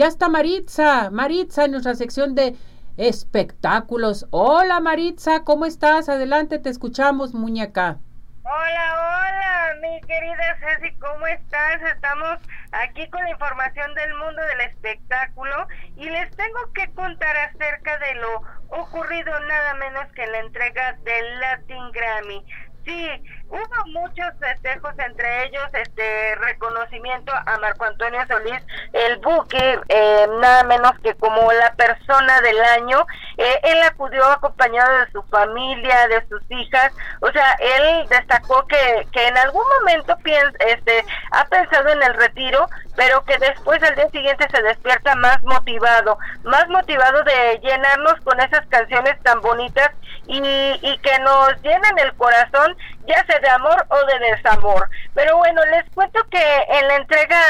Ya está Maritza, Maritza en nuestra sección de espectáculos. Hola Maritza, ¿cómo estás? Adelante, te escuchamos, muñeca. Hola, hola, mi querida Ceci, ¿cómo estás? Estamos aquí con la información del mundo del espectáculo y les tengo que contar acerca de lo ocurrido nada menos que en la entrega del Latin Grammy. Sí, hubo muchos festejos, entre ellos este reconocimiento a Marco Antonio Solís, el buque, eh, nada menos que como la persona del año. Eh, él acudió acompañado de su familia, de sus hijas, o sea, él destacó que, que en algún momento piensa, este, ha pensado en el retiro, pero que después al día siguiente se despierta más motivado, más motivado de llenarnos con esas canciones tan bonitas y, y que nos llenan el corazón ya sea de amor o de desamor. Pero bueno, les cuento que en la entrega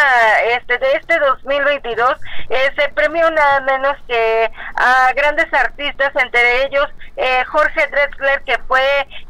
este de este 2022 eh, se premió nada menos que a grandes artistas, entre ellos eh, Jorge Drexler, que fue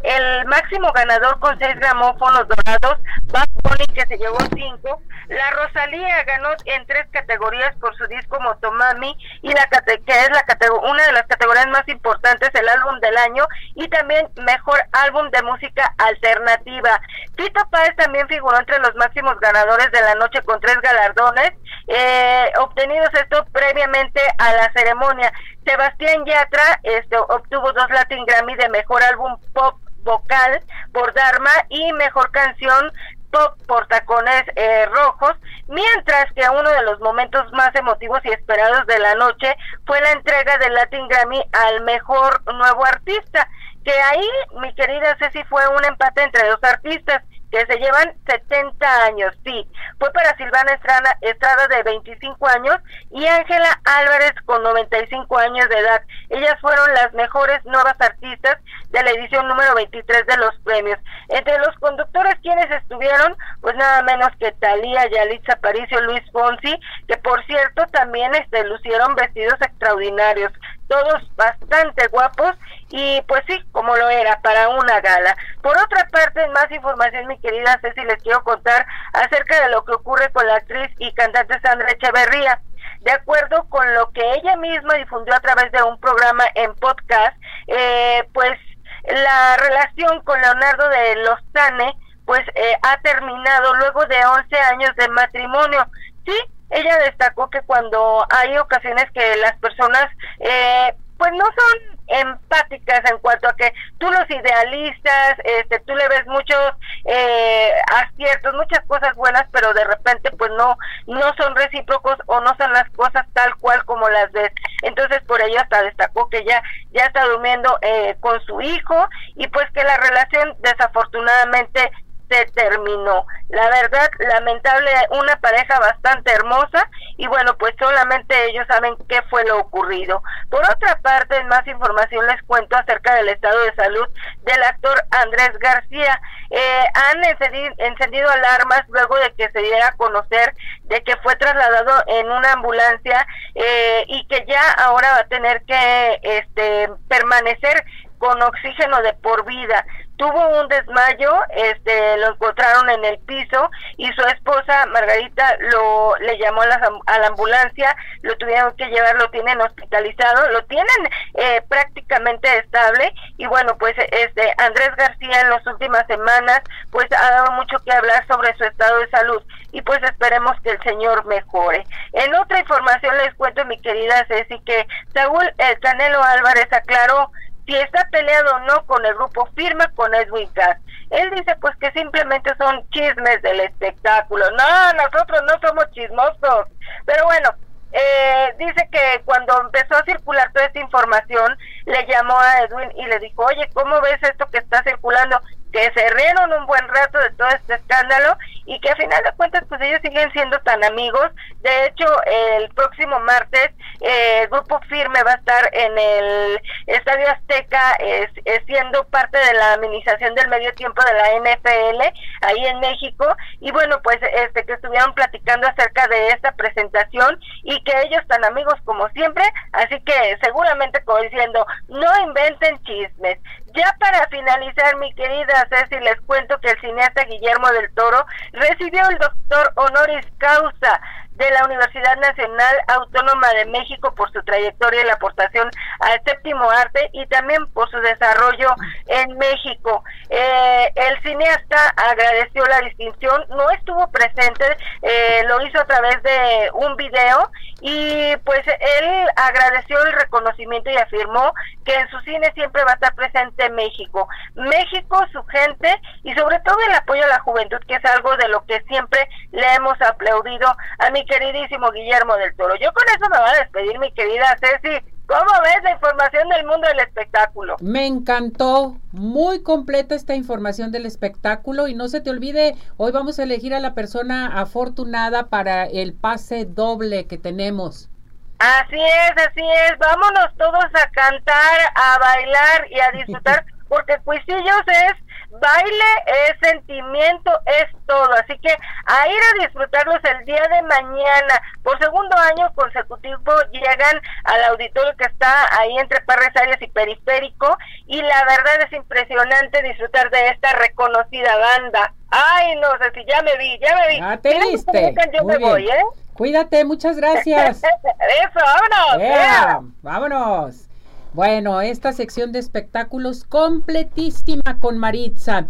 el máximo ganador con seis gramófonos dorados, Bad Bunny, que se llevó cinco, la Rosalía ganó en tres categorías por su disco Motomami, y la que es la una de las categorías más importantes, el álbum del año, y también mejor álbum de música alternativa. Tito Páez también figuró entre los máximos ganadores de la noche con tres galardones, eh, obtenidos esto previamente a la ceremonia. Sebastián Yatra este, obtuvo dos Latin Grammy de mejor álbum pop vocal por Dharma y mejor canción pop por tacones eh, rojos, mientras que uno de los momentos más emotivos y esperados de la noche fue la entrega del Latin Grammy al mejor nuevo artista que ahí, mi querida Ceci, fue un empate entre dos artistas que se llevan 70 años, sí. Fue para Silvana Estrada, de 25 años y Ángela Álvarez con 95 años de edad. Ellas fueron las mejores nuevas artistas de la edición número 23 de los premios. Entre los conductores quienes estuvieron, pues nada menos que Talía, Yalitza Aparicio, Luis Fonsi, que por cierto también este, lucieron vestidos extraordinarios todos bastante guapos y pues sí, como lo era para una gala. Por otra parte, más información, mi querida Ceci, les quiero contar acerca de lo que ocurre con la actriz y cantante Sandra Echeverría. De acuerdo con lo que ella misma difundió a través de un programa en podcast, eh, pues la relación con Leonardo de Lozane pues eh, ha terminado luego de 11 años de matrimonio. Sí, ella destacó que cuando hay ocasiones que las personas eh, pues no son empáticas en cuanto a que tú los idealistas, este, tú le ves muchos eh, aciertos, muchas cosas buenas, pero de repente pues no no son recíprocos o no son las cosas tal cual como las ves. Entonces por ello hasta destacó que ya ya está durmiendo eh, con su hijo y pues que la relación desafortunadamente se terminó. La verdad, lamentable, una pareja bastante hermosa y bueno, pues solamente ellos saben qué fue lo ocurrido. Por otra parte, en más información les cuento acerca del estado de salud del actor Andrés García. Eh, han encendido, alarmas luego de que se diera a conocer de que fue trasladado en una ambulancia eh, y que ya ahora va a tener que este, permanecer con oxígeno de por vida tuvo un desmayo, este, lo encontraron en el piso y su esposa Margarita lo le llamó a la, a la ambulancia, lo tuvieron que llevar, lo tienen hospitalizado, lo tienen eh, prácticamente estable y bueno pues este Andrés García en las últimas semanas pues ha dado mucho que hablar sobre su estado de salud y pues esperemos que el señor mejore. En otra información les cuento mi querida Ceci que Saúl el Canelo Álvarez aclaró si está peleado o no con el grupo firma con Edwin Cass. Él dice pues que simplemente son chismes del espectáculo. No, nosotros no somos chismosos. Pero bueno, eh, dice que cuando empezó a circular toda esta información, le llamó a Edwin y le dijo, oye, ¿cómo ves esto que está circulando? Que se rieron un buen rato de todo este escándalo y que a final de cuentas pues ellos siguen siendo tan amigos. De hecho, el próximo martes eh, el grupo firme va a estar en el Estadio Azteca siendo parte de la administración del medio tiempo de la NFL ahí en México y bueno pues este que estuvieron platicando acerca de esta presentación y que ellos tan amigos como siempre así que seguramente como diciendo no inventen chismes ya para finalizar, mi querida Ceci, les cuento que el cineasta Guillermo del Toro recibió el doctor honoris causa de la Universidad Nacional Autónoma de México por su trayectoria y la aportación al séptimo arte y también por su desarrollo en México. Eh, el cineasta agradeció la distinción, no estuvo presente, eh, lo hizo a través de un video y pues él agradeció el reconocimiento y afirmó que en su cine siempre va a estar presente México. México, su gente y sobre todo el apoyo a la juventud, que es algo de lo que siempre le hemos aplaudido a mi queridísimo Guillermo del Toro. Yo con eso me voy a despedir, mi querida Ceci. ¿Cómo ves la información del mundo del espectáculo? Me encantó, muy completa esta información del espectáculo y no se te olvide, hoy vamos a elegir a la persona afortunada para el pase doble que tenemos. Así es, así es, vámonos todos a cantar, a bailar y a disfrutar, porque Cuisillos es baile, es sentimiento, es todo. Así que a ir a disfrutarlos el día de mañana. Por segundo año consecutivo llegan al auditorio que está ahí entre Parres Arias y Periférico. Y la verdad es impresionante disfrutar de esta reconocida banda. Ay, no sé si ya me vi, ya me vi. Ya te viste. Yo me voy, ¿eh? Cuídate, muchas gracias. Eso, vámonos. vámonos. Bueno, esta sección de espectáculos completísima con Maritza.